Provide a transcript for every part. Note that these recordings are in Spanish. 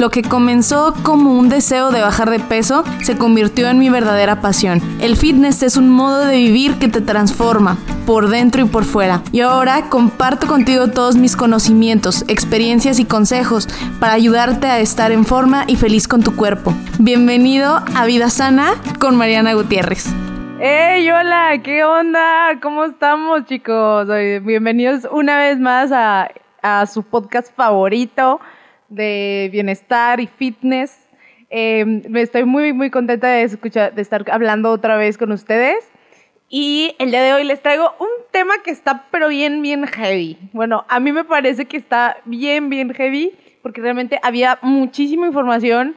Lo que comenzó como un deseo de bajar de peso se convirtió en mi verdadera pasión. El fitness es un modo de vivir que te transforma por dentro y por fuera. Y ahora comparto contigo todos mis conocimientos, experiencias y consejos para ayudarte a estar en forma y feliz con tu cuerpo. Bienvenido a Vida Sana con Mariana Gutiérrez. ¡Hey, hola! ¿Qué onda? ¿Cómo estamos, chicos? Bienvenidos una vez más a, su podcast favorito de bienestar y fitness. Eh, estoy muy, muy contenta de, escuchar, de estar hablando otra vez con ustedes. Y el día de hoy les traigo un tema que está pero bien, bien heavy. Bueno, a mí me parece que está bien, bien heavy porque realmente había muchísima información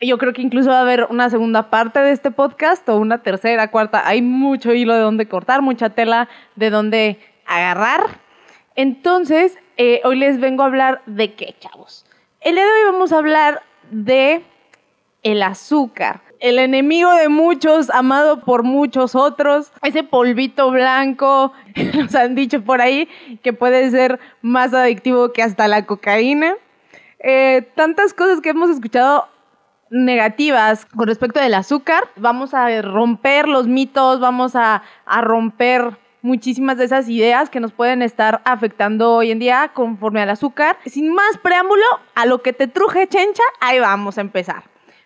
yo creo que incluso va a haber una segunda parte de este podcast o una tercera, cuarta. Hay mucho hilo de dónde cortar, mucha tela de dónde agarrar. Entonces, eh, hoy les vengo a hablar de qué, chavos. El día de hoy vamos a hablar de el azúcar. El enemigo de muchos, amado por muchos otros. Ese polvito blanco, nos han dicho por ahí, que puede ser más adictivo que hasta la cocaína. Eh, tantas cosas que hemos escuchado negativas con respecto del azúcar. Vamos a romper los mitos, vamos a, romper muchísimas de esas ideas que nos pueden estar afectando hoy en día conforme al azúcar. Sin más preámbulo, a lo que te truje chencha, ahí vamos a empezar.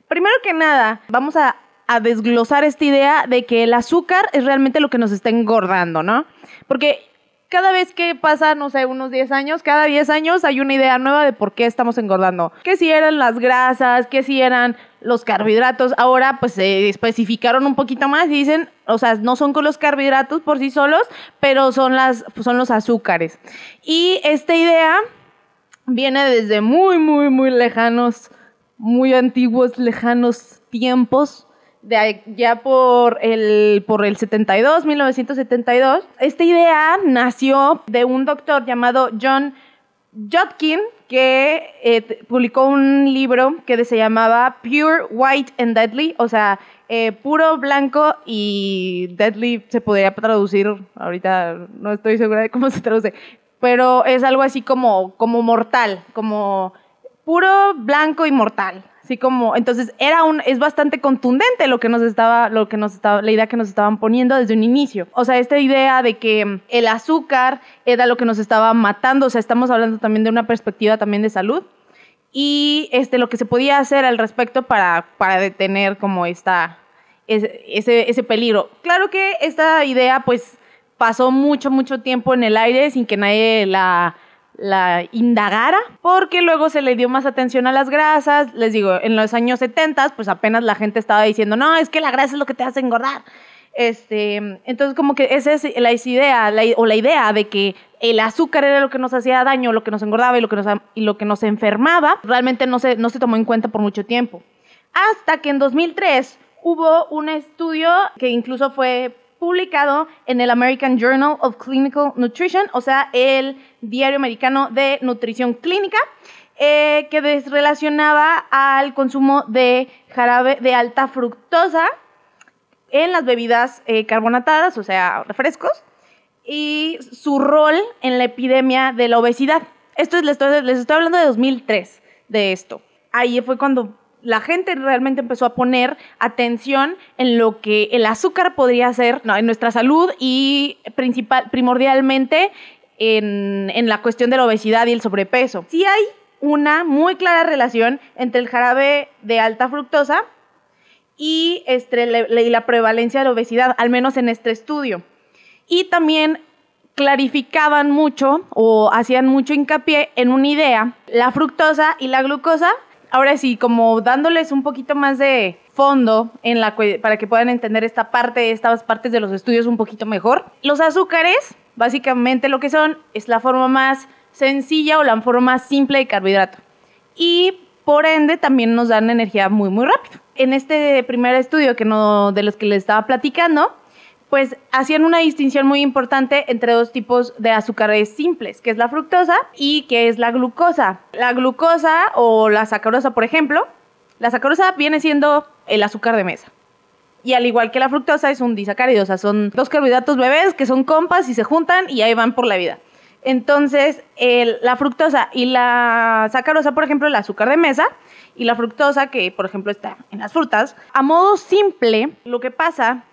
Primero que nada, vamos a, desglosar esta idea de que el azúcar es realmente lo que nos está engordando, ¿no? Porque cada vez que pasa, no sé, unos 10 años, cada 10 años hay una idea nueva de por qué estamos engordando. Que si eran las grasas, que si eran los carbohidratos. Ahora pues se especificaron un poquito más y dicen, o sea, no son con los carbohidratos por sí solos, pero son, las, son los azúcares. Y esta idea viene desde muy, muy, muy lejanos, muy antiguos, lejanos tiempos ya por el, por el 72, 1972. Esta idea nació de un doctor llamado John Jotkin, que eh, publicó un libro que se llamaba Pure White and Deadly, o sea, eh, puro blanco y deadly se podría traducir, ahorita no estoy segura de cómo se traduce, pero es algo así como, como mortal, como puro blanco y mortal, Así como, entonces era un, es bastante contundente lo que nos estaba, lo que nos estaba, la idea que nos estaban poniendo desde un inicio. O sea, esta idea de que el azúcar era lo que nos estaba matando, o sea, estamos hablando también de una perspectiva también de salud. Y este, lo que se podía hacer al respecto para, para detener como esta, ese, ese peligro. Claro que esta idea pues pasó mucho, mucho tiempo en el aire sin que nadie la la indagara, porque luego se le dio más atención a las grasas. Les digo, en los años 70, pues apenas la gente estaba diciendo, no, es que la grasa es lo que te hace engordar. Este, entonces, como que esa es la idea, o la idea de que el azúcar era lo que nos hacía daño, lo que nos engordaba y lo que nos, y lo que nos enfermaba, realmente no se, no se tomó en cuenta por mucho tiempo. Hasta que en 2003 hubo un estudio que incluso fue publicado en el American Journal of Clinical Nutrition, o sea, el Diario Americano de Nutrición Clínica, eh, que desrelacionaba al consumo de jarabe de alta fructosa en las bebidas eh, carbonatadas, o sea, refrescos, y su rol en la epidemia de la obesidad. Esto es, les estoy, les estoy hablando de 2003, de esto. Ahí fue cuando la gente realmente empezó a poner atención en lo que el azúcar podría hacer en nuestra salud y principal, primordialmente en, en, la cuestión de la obesidad y el sobrepeso. Sí hay una muy clara relación entre el jarabe de alta fructosa y, este, y la prevalencia de la obesidad, al menos en este estudio. Y también clarificaban mucho o hacían mucho hincapié en una idea, la fructosa y la glucosa ahora sí, como dándoles un poquito más de fondo para que puedan entender esta parte, estas partes de los estudios un poquito mejor. Los azúcares, básicamente lo que son, es la forma más sencilla o la forma más simple de carbohidrato. Y por ende también nos dan energía muy, muy rápido. En este primer estudio que no, de los que les estaba platicando, pues hacían una distinción muy importante entre dos tipos de azúcares simples, que es la fructosa y que es la glucosa. La glucosa o la sacarosa, por ejemplo, la sacarosa viene siendo el azúcar de mesa. Y al igual que la fructosa es un disacárido, o sea, son dos carbohidratos bebés que son compas y se juntan y ahí van por la vida. Entonces, la fructosa y la sacarosa, por ejemplo, el azúcar de mesa y la fructosa, que por ejemplo está en las frutas, a modo simple, lo que pasa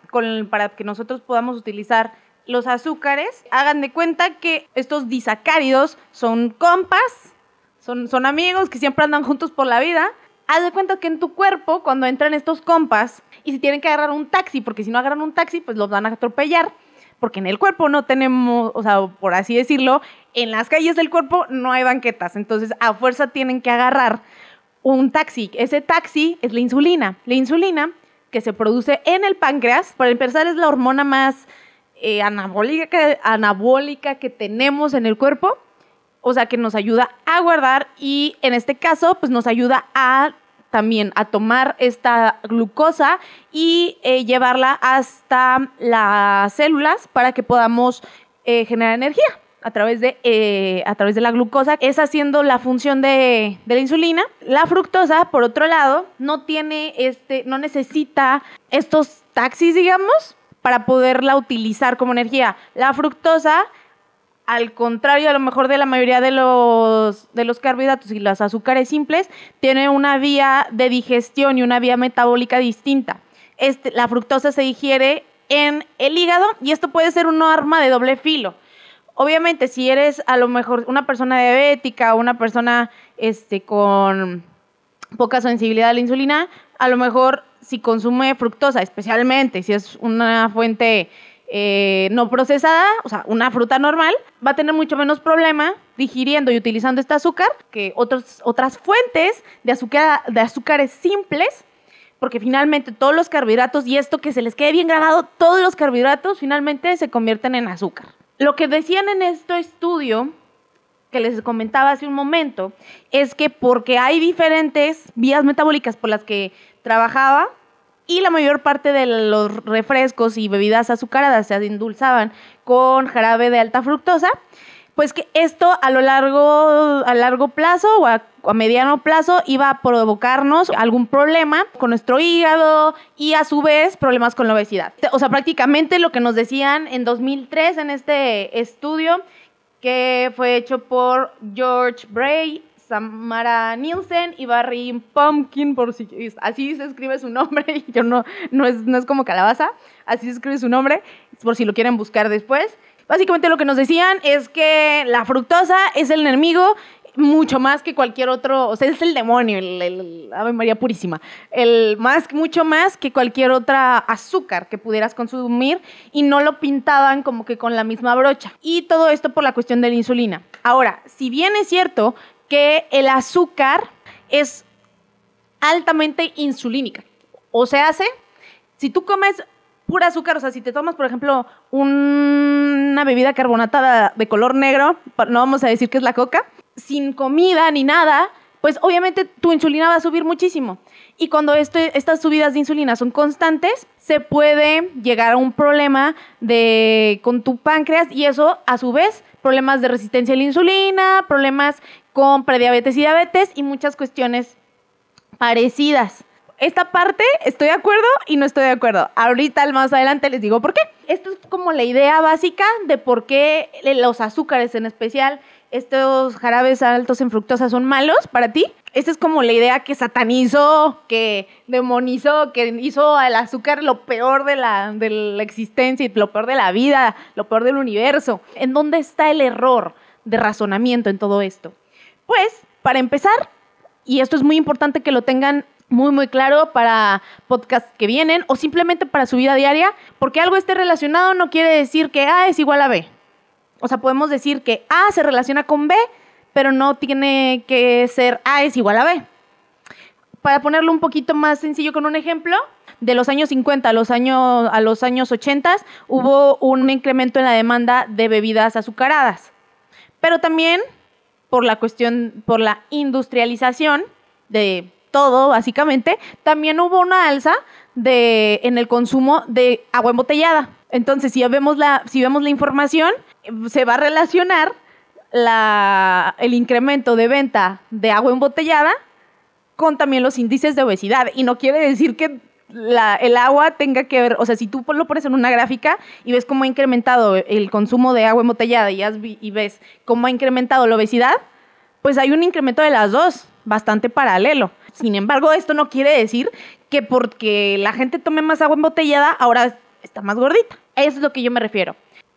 para que nosotros podamos utilizar los azúcares, hagan de cuenta que estos disacáridos son compas, son, son amigos que siempre andan juntos por la vida. Haz de cuenta que en tu cuerpo, cuando entran estos compas, y si tienen que agarrar un taxi, porque si no agarran un taxi, pues los van a atropellar porque en el cuerpo no tenemos, o sea, por así decirlo, en las calles del cuerpo no hay banquetas, entonces a fuerza tienen que agarrar un taxi. Ese taxi es la insulina. La insulina que se produce en el páncreas, para empezar es la hormona más eh, anabólica, que, tenemos en el cuerpo, o sea, que nos ayuda a guardar y en este caso, pues nos ayuda a también a tomar esta glucosa y eh, llevarla hasta las células para que podamos eh, generar energía a través, de, eh, a través de la glucosa, es haciendo la función de, de, la insulina. La fructosa, por otro lado, no tiene este, no necesita estos taxis, digamos, para poderla utilizar como energía. La fructosa al contrario a lo mejor de la mayoría de los, de los carbohidratos y los azúcares simples, tiene una vía de digestión y una vía metabólica distinta. Este, la fructosa se digiere en el hígado y esto puede ser un arma de doble filo. Obviamente, si eres a lo mejor una persona diabética o una persona este, con poca sensibilidad a la insulina, a lo mejor si consume fructosa, especialmente si es una fuente eh, no procesada, o sea, una fruta normal, va a tener mucho menos problema digiriendo y utilizando este azúcar que otros, otras fuentes de, azúcar, de azúcares simples, porque finalmente todos los carbohidratos, y esto que se les quede bien grabado, todos los carbohidratos finalmente se convierten en azúcar. Lo que decían en este estudio que les comentaba hace un momento es que porque hay diferentes vías metabólicas por las que trabajaba y la mayor parte de los refrescos y bebidas azucaradas se endulzaban con jarabe de alta fructosa, pues que esto a lo largo, a largo plazo o a, mediano plazo iba a provocarnos algún problema con nuestro hígado y a su vez problemas con la obesidad. O sea, prácticamente lo que nos decían en 2003 en este estudio que fue hecho por George Bray Samara Nielsen y Barry Pumpkin, por si así se escribe su nombre, yo no, no es, no es como calabaza, así se escribe su nombre, por si lo quieren buscar después. Básicamente lo que nos decían es que la fructosa es el enemigo mucho más que cualquier otro, o sea, es el demonio, el, Ave María Purísima, el más, mucho más que cualquier otra azúcar que pudieras consumir y no lo pintaban como que con la misma brocha. Y todo esto por la cuestión de la insulina. Ahora, si bien es cierto que el azúcar es altamente insulínica. O se hace, si tú comes pura azúcar, o sea, si te tomas, por ejemplo, una bebida carbonatada de color negro, no vamos a decir que es la coca, sin comida ni nada, pues obviamente tu insulina va a subir muchísimo. Y cuando este, estas subidas de insulina son constantes, se puede llegar a un problema de, con tu páncreas y eso a su vez problemas de resistencia a la insulina, problemas con prediabetes y diabetes y muchas cuestiones parecidas. Esta parte estoy de acuerdo y no estoy de acuerdo. Ahorita más adelante les digo por qué. Esto es como la idea básica de por qué los azúcares en especial, estos jarabes altos en fructosa son malos para ti. Esta es como la idea que satanizó, que demonizó, que hizo al azúcar lo peor de la, de la existencia y lo peor de la vida, lo peor del universo. ¿En dónde está el error de razonamiento en todo esto? Pues, para empezar, y esto es muy importante que lo tengan muy, muy claro para podcasts que vienen o simplemente para su vida diaria, porque algo esté relacionado no quiere decir que A es igual a B. O sea, podemos decir que A se relaciona con B, pero no tiene que ser A es igual a B. Para ponerlo un poquito más sencillo con un ejemplo, de los años 50 a los años, a los años 80 hubo un incremento en la demanda de bebidas azucaradas. Pero también por la cuestión, por la industrialización de todo, básicamente, también hubo una alza de, en el consumo de agua embotellada. Entonces, si vemos la, si vemos la información, se va a relacionar la, el incremento de venta de agua embotellada con también los índices de obesidad. Y no quiere decir que el agua tenga que ver, o sea, si tú lo pones en una gráfica y ves cómo ha incrementado el consumo de agua embotellada y, y ves cómo ha incrementado la obesidad, pues hay un incremento de las dos, bastante paralelo. Sin embargo, esto no quiere decir que porque la gente tome más agua embotellada, ahora está más gordita. Eso es lo que yo me refiero.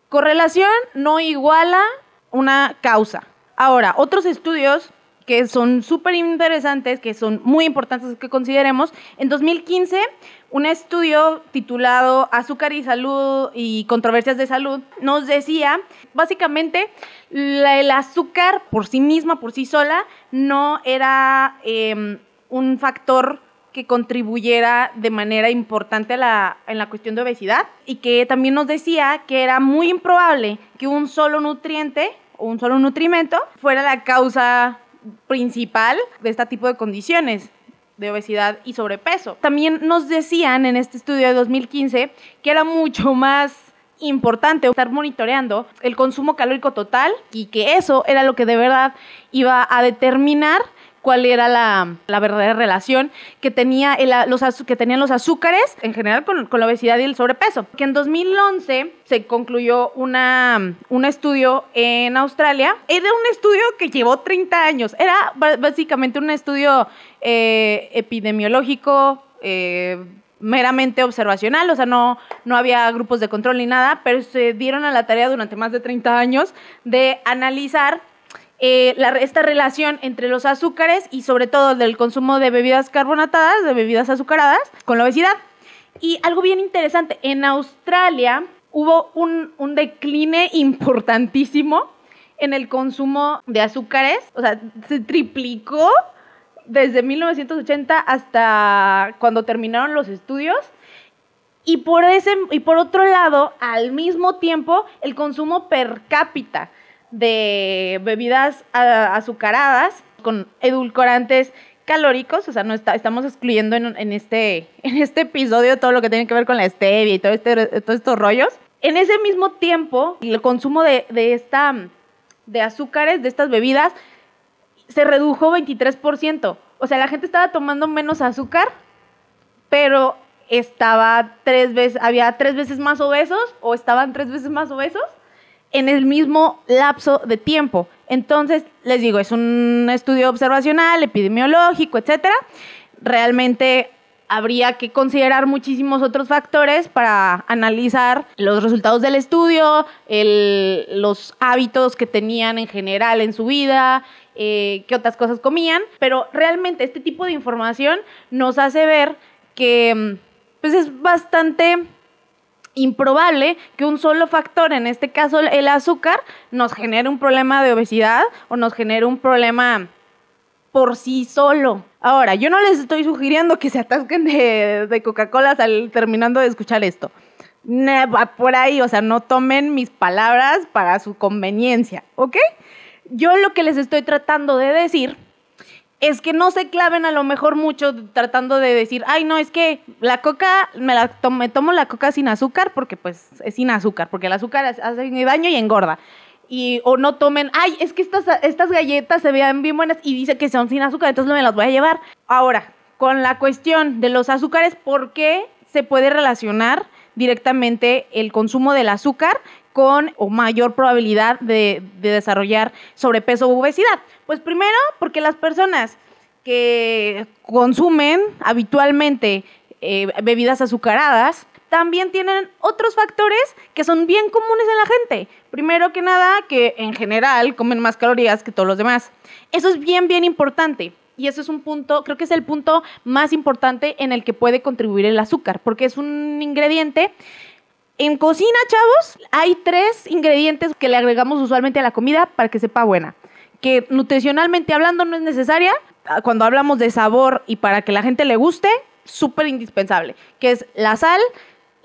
Correlación no iguala una causa. Ahora, otros estudios que son súper interesantes, que son muy importantes que consideremos. En 2015, un estudio titulado Azúcar y Salud y Controversias de Salud nos decía, básicamente, el azúcar por sí misma, por sí sola, no era em, un factor que contribuyera de manera importante en la cuestión de obesidad y que también nos decía que era muy improbable que un solo nutriente o un solo nutrimento fuera la causa principal de este tipo de condiciones de obesidad y sobrepeso. También nos decían en este estudio de 2015 que era mucho más importante estar monitoreando el consumo calórico total y que eso era lo que de verdad iba a determinar cuál era la, verdadera relación que, tenía los, que tenían los azúcares en general con, la obesidad y el sobrepeso. Que en 2011 se concluyó una, un estudio en Australia. Era un estudio que llevó 30 años. Era básicamente un estudio eh, epidemiológico. Eh, meramente observacional, o sea, no, no había grupos de control ni nada, pero se dieron a la tarea durante más de 30 años de analizar eh, esta relación entre los azúcares y sobre todo del consumo de bebidas carbonatadas, de bebidas azucaradas, con la obesidad. Y algo bien interesante, en Australia hubo un, un decline importantísimo en el consumo de azúcares, o sea, se triplicó desde 1980 hasta cuando terminaron los estudios. Y por, ese, y por otro lado, al mismo tiempo, el consumo per cápita de bebidas azucaradas con edulcorantes calóricos, o sea, no está, estamos excluyendo en, este, en este episodio todo lo que tiene que ver con la stevia y este, todos estos rollos. En ese mismo tiempo, el consumo de, de, esta, de azúcares, de estas bebidas, se redujo 23%. O sea, la gente estaba tomando menos azúcar, pero estaba tres veces, había tres veces más obesos o estaban tres veces más obesos en el mismo lapso de tiempo. Entonces, les digo, es un estudio observacional, epidemiológico, etcétera. Realmente habría que considerar muchísimos otros factores para analizar los resultados del estudio, los hábitos que tenían en general en su vida, eh, qué otras cosas comían, pero realmente este tipo de información nos hace ver que pues es bastante improbable que un solo factor, en este caso el azúcar, nos genere un problema de obesidad o nos genere un problema por sí solo. Ahora, yo no les estoy sugiriendo que se atasquen de, Coca-Cola terminando de escuchar esto. por ahí, o sea, no tomen mis palabras para su conveniencia, ¿ok? Yo lo que les estoy tratando de decir es que no se claven a lo mejor mucho tratando de decir, ay, no, es que la coca, me, tomo, la coca sin azúcar porque pues es sin azúcar, porque el azúcar hace daño y engorda. Y, o no tomen, ay, es que estas, estas galletas se vean bien buenas y dice que son sin azúcar, entonces me las voy a llevar. Ahora, con la cuestión de los azúcares, ¿por qué se puede relacionar directamente el consumo del azúcar con o mayor probabilidad de, desarrollar sobrepeso u obesidad? Pues primero, porque las personas que consumen habitualmente eh, bebidas azucaradas también tienen otros factores que son bien comunes en la gente. Primero que nada, que en general comen más calorías que todos los demás. Eso es bien, bien importante. Y eso es un punto, creo que es el punto más importante en el que puede contribuir el azúcar, porque es un ingrediente en cocina, chavos, hay tres ingredientes que le agregamos usualmente a la comida para que sepa buena. Que nutricionalmente hablando no es necesaria. Ah, cuando hablamos de sabor y para que la gente le guste, súper indispensable. Que es la sal,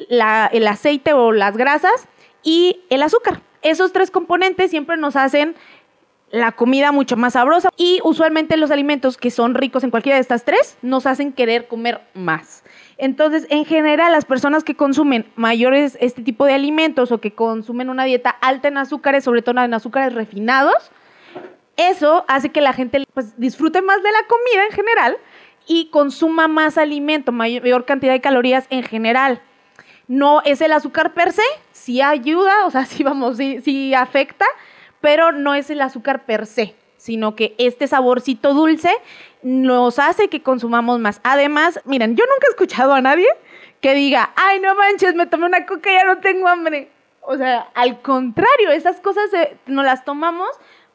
el aceite o las grasas y el azúcar. Esos tres componentes siempre nos hacen la comida mucho más sabrosa y usualmente los alimentos que son ricos en cualquiera de estas tres nos hacen querer comer más. Entonces, en general, las personas que consumen mayores este tipo de alimentos o que consumen una dieta alta en azúcares, sobre todo en azúcares refinados, eso hace que la gente pues, disfrute más de la comida en general y consuma más alimento, mayor cantidad de calorías en general. No es el azúcar per se, sí ayuda, o sea, sí vamos, sí, sí afecta, pero no es el azúcar per se, sino que este saborcito dulce nos hace que consumamos más. Además, miren, yo nunca he escuchado a nadie que diga, ay, no manches, me tomé una coca y ya no tengo hambre. O sea, al contrario, esas cosas nos las tomamos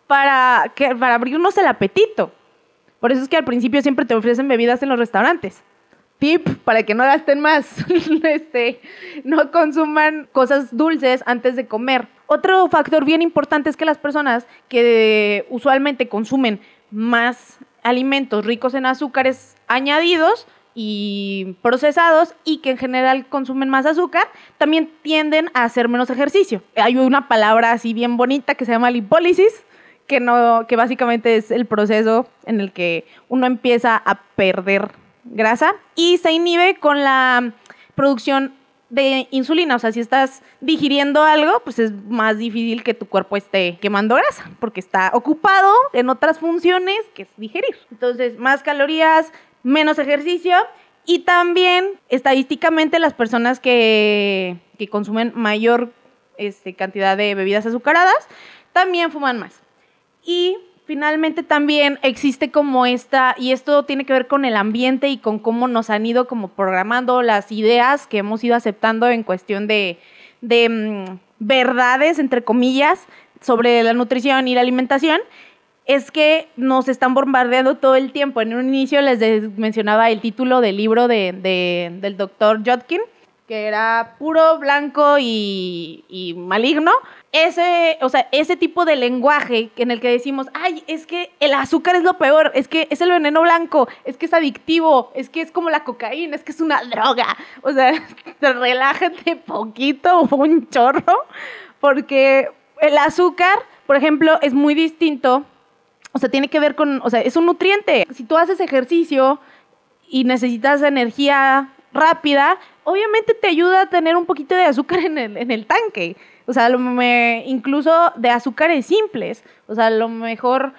para, que, para abrirnos el apetito. Por eso es que al principio siempre te ofrecen bebidas en los restaurantes. Tip para que no gasten más, este, no consuman cosas dulces antes de comer. Otro factor bien importante es que las personas que usualmente consumen más alimentos ricos en azúcares añadidos y procesados y que en general consumen más azúcar, también tienden a hacer menos ejercicio. Hay una palabra así bien bonita que se llama lipólisis, que, no, que básicamente es el proceso en el que uno empieza a perder grasa y se inhibe con la producción de insulina. O sea, si estás digiriendo algo, pues es más difícil que tu cuerpo esté quemando grasa, porque está ocupado en otras funciones que es digerir. Entonces, más calorías, menos ejercicio y también estadísticamente las personas que, que consumen mayor este, cantidad de bebidas azucaradas también fuman más. Y finalmente también existe como esta, y esto tiene que ver con el ambiente y con cómo nos han ido como programando las ideas que hemos ido aceptando en cuestión de, mm, verdades, entre comillas, sobre la nutrición y la alimentación, es que nos están bombardeando todo el tiempo. En un inicio les mencionaba el título del libro de, de, del doctor Jotkin, que era puro, blanco y maligno ese, o sea, ese tipo de lenguaje en el que decimos, ay, es que el azúcar es lo peor, es que es el veneno blanco, es que es adictivo, es que es como la cocaína, es que es una droga. O sea, relájate poquito, un chorro, porque el azúcar, por ejemplo, es muy distinto. O sea, tiene que ver con, o sea, es un nutriente. Si tú haces ejercicio y necesitas energía rápida, obviamente te ayuda a tener un poquito de azúcar en el, en el tanque. O sea, lo me, incluso de azúcares simples. O sea, a lo mejor,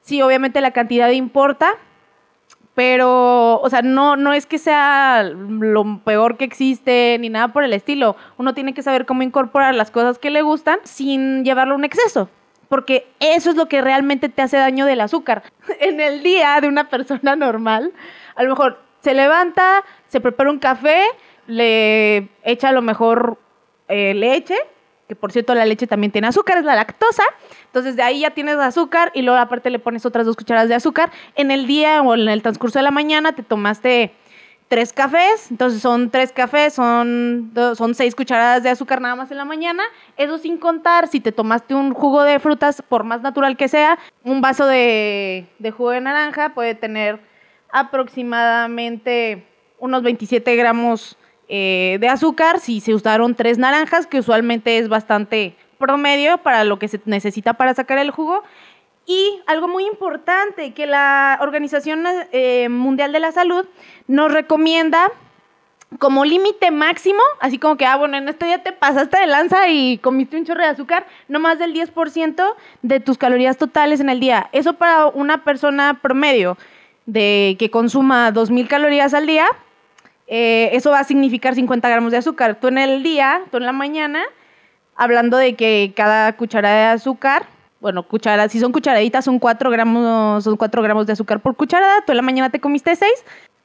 sí, obviamente la cantidad importa, pero, o sea, no, no es que sea lo peor que existe ni nada por el estilo. Uno tiene que saber cómo incorporar las cosas que le gustan sin llevarlo a un exceso. Porque eso es lo que realmente te hace daño del azúcar. En el día de una persona normal, a lo mejor se levanta, se prepara un café, le echa a lo mejor eh, leche, que por cierto la leche también tiene azúcar, es la lactosa. Entonces de ahí ya tienes azúcar y luego aparte le pones otras dos cucharadas de azúcar. En el día o en el transcurso de la mañana te tomaste tres cafés, entonces son tres cafés, son, son seis cucharadas de azúcar nada más en la mañana. Eso sin contar si te tomaste un jugo de frutas, por más natural que sea, un vaso de, de jugo de naranja puede tener aproximadamente unos 27 gramos eh, de azúcar si se usaron tres naranjas, que usualmente es bastante promedio para lo que se necesita para sacar el jugo. Y algo muy importante, que la Organización eh, Mundial de la Salud nos recomienda como límite máximo, así como que, ah, bueno, en este día te pasaste de lanza y comiste un chorro de azúcar, no más del 10% de tus calorías totales en el día. Eso para una persona promedio de que consuma 2.000 calorías al día, eh, eso va a significar 50 gramos de azúcar. Tú en el día, tú en la mañana, hablando de que cada cucharada de azúcar, bueno, cuchara, si son cucharaditas son 4 gramos, son 4 gramos de azúcar por cucharada, tú en la mañana te comiste 6,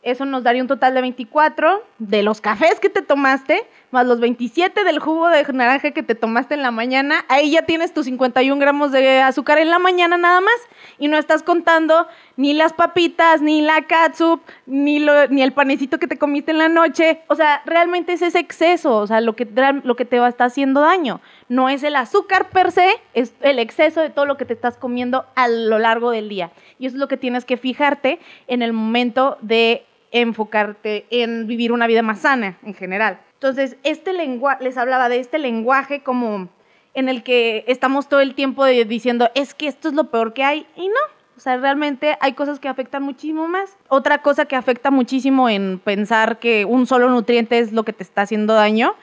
eso nos daría un total de 24 de los cafés que te tomaste, más los 27 del jugo de naranja que te tomaste en la mañana. Ahí ya tienes tus 51 gramos de azúcar en la mañana nada más. Y no estás contando ni las papitas, ni la catsup, ni, el panecito que te comiste en la noche. O sea, realmente es ese exceso, o sea, lo que, te va a estar haciendo daño. No es el azúcar per se, es el exceso de todo lo que te estás comiendo a lo largo del día. Y eso es lo que tienes que fijarte en el momento de enfocarte en vivir una vida más sana en general. Entonces, este lenguaje, les hablaba de este lenguaje como en el que estamos todo el tiempo diciendo, es que esto es lo peor que hay, y no. O sea, realmente hay cosas que afectan muchísimo más. Otra cosa que afecta muchísimo en pensar que un solo nutriente es lo que te está haciendo daño,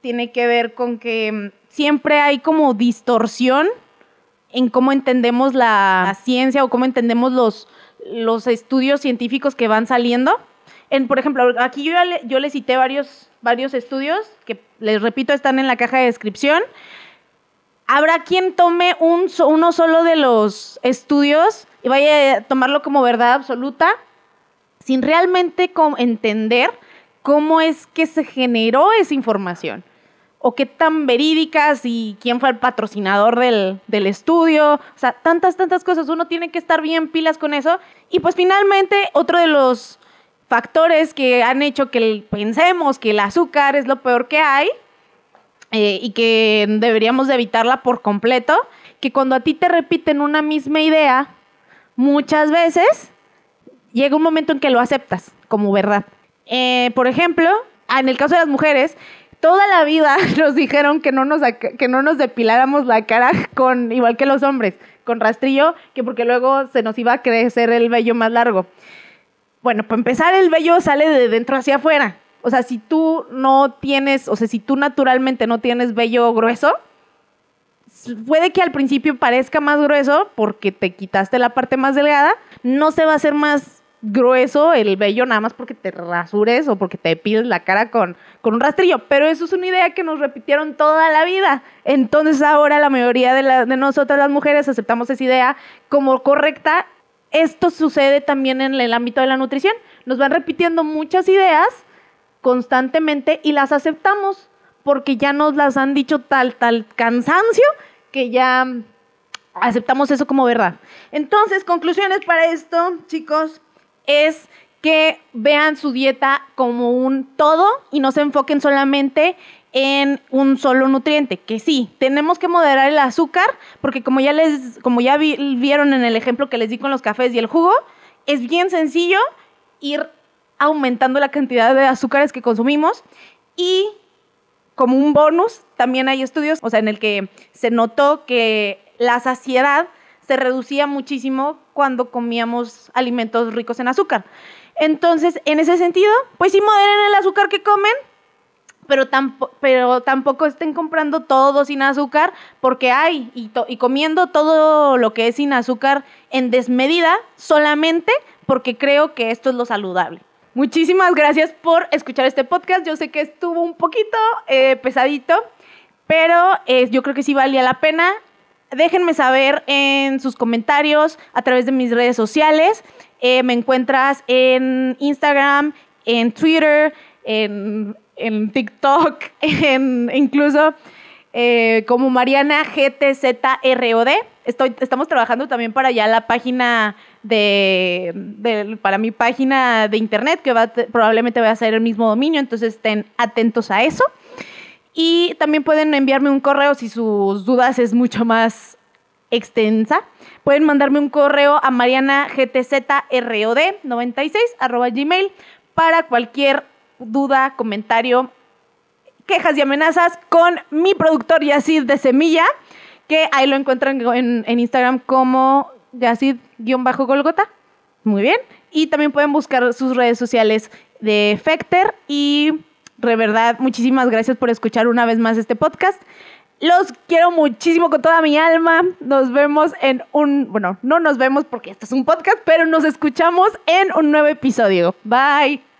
tiene que ver con que mm, siempre hay como distorsión en cómo entendemos la ciencia o cómo entendemos los, los estudios científicos que van saliendo. En, por ejemplo, aquí yo, le, yo le cité varios, varios estudios que, les repito, están en la caja de descripción. Habrá quien tome un, uno solo de los estudios y vaya a tomarlo como verdad absoluta sin realmente entender cómo es que se generó esa información o qué tan verídicas y quién fue el patrocinador del, del, estudio. O sea, tantas, tantas cosas. Uno tiene que estar bien pilas con eso. Y pues finalmente, otro de los factores que han hecho que pensemos que el azúcar es lo peor que hay eh, y que deberíamos de evitarla por completo, que cuando a ti te repiten una misma idea, muchas veces llega un momento en que lo aceptas como verdad. Eh, por ejemplo, en el caso de las mujeres, toda la vida nos dijeron que no nos, que no nos depiláramos la cara con, igual que los hombres, con rastrillo, que porque luego se nos iba a crecer el vello más largo. Bueno, para empezar, el vello sale de dentro hacia afuera. O sea, si tú no tienes, o sea, si tú naturalmente no tienes vello grueso, puede que al principio parezca más grueso porque te quitaste la parte más delgada, no se va a hacer más grueso el vello nada más porque te rasures o porque te pides la cara con, con un rastrillo. Pero eso es una idea que nos repitieron toda la vida. Entonces ahora la mayoría de, de nosotras las mujeres aceptamos esa idea como correcta. Esto sucede también en el ámbito de la nutrición. Nos van repitiendo muchas ideas constantemente y las aceptamos porque ya nos las han dicho tal, tal cansancio que ya aceptamos eso como verdad. Entonces, conclusiones para esto, chicos es que vean su dieta como un todo y no se enfoquen solamente en un solo nutriente, que sí, tenemos que moderar el azúcar, porque como ya les, como ya vieron en el ejemplo que les di con los cafés y el jugo, es bien sencillo ir aumentando la cantidad de azúcares que consumimos y como un bonus, también hay estudios, o sea, en el que se notó que la saciedad se reducía muchísimo cuando comíamos alimentos ricos en azúcar. Entonces, en ese sentido, pues sí moderen el azúcar que comen, pero, tampoco estén comprando todo sin azúcar, porque hay, y, y comiendo todo lo que es sin azúcar en desmedida, solamente porque creo que esto es lo saludable. Muchísimas gracias por escuchar este podcast. Yo sé que estuvo un poquito eh, pesadito, pero eh, yo creo que sí valía la pena déjenme saber en sus comentarios a través de mis redes sociales. Eh, me encuentras en Instagram, en Twitter, en, TikTok, en, incluso como Mariana GTZROD. Estoy, estamos trabajando también para ya la página de, para mi página de internet, que probablemente va a ser el mismo dominio, entonces estén atentos a eso. Y también pueden enviarme un correo si sus dudas es mucho más extensa. Pueden mandarme un correo a marianagtzrod96 arroba gmail para cualquier duda, comentario, quejas y amenazas con mi productor Yacid de Semilla, que ahí lo encuentran en, en Instagram como Yacid-Golgota. Muy bien. Y también pueden buscar sus redes sociales de Fecter y de verdad, muchísimas gracias por escuchar una vez más este podcast. Los quiero muchísimo con toda mi alma. Nos vemos en un, bueno, no nos vemos porque este es un podcast, pero nos escuchamos en un nuevo episodio. Bye.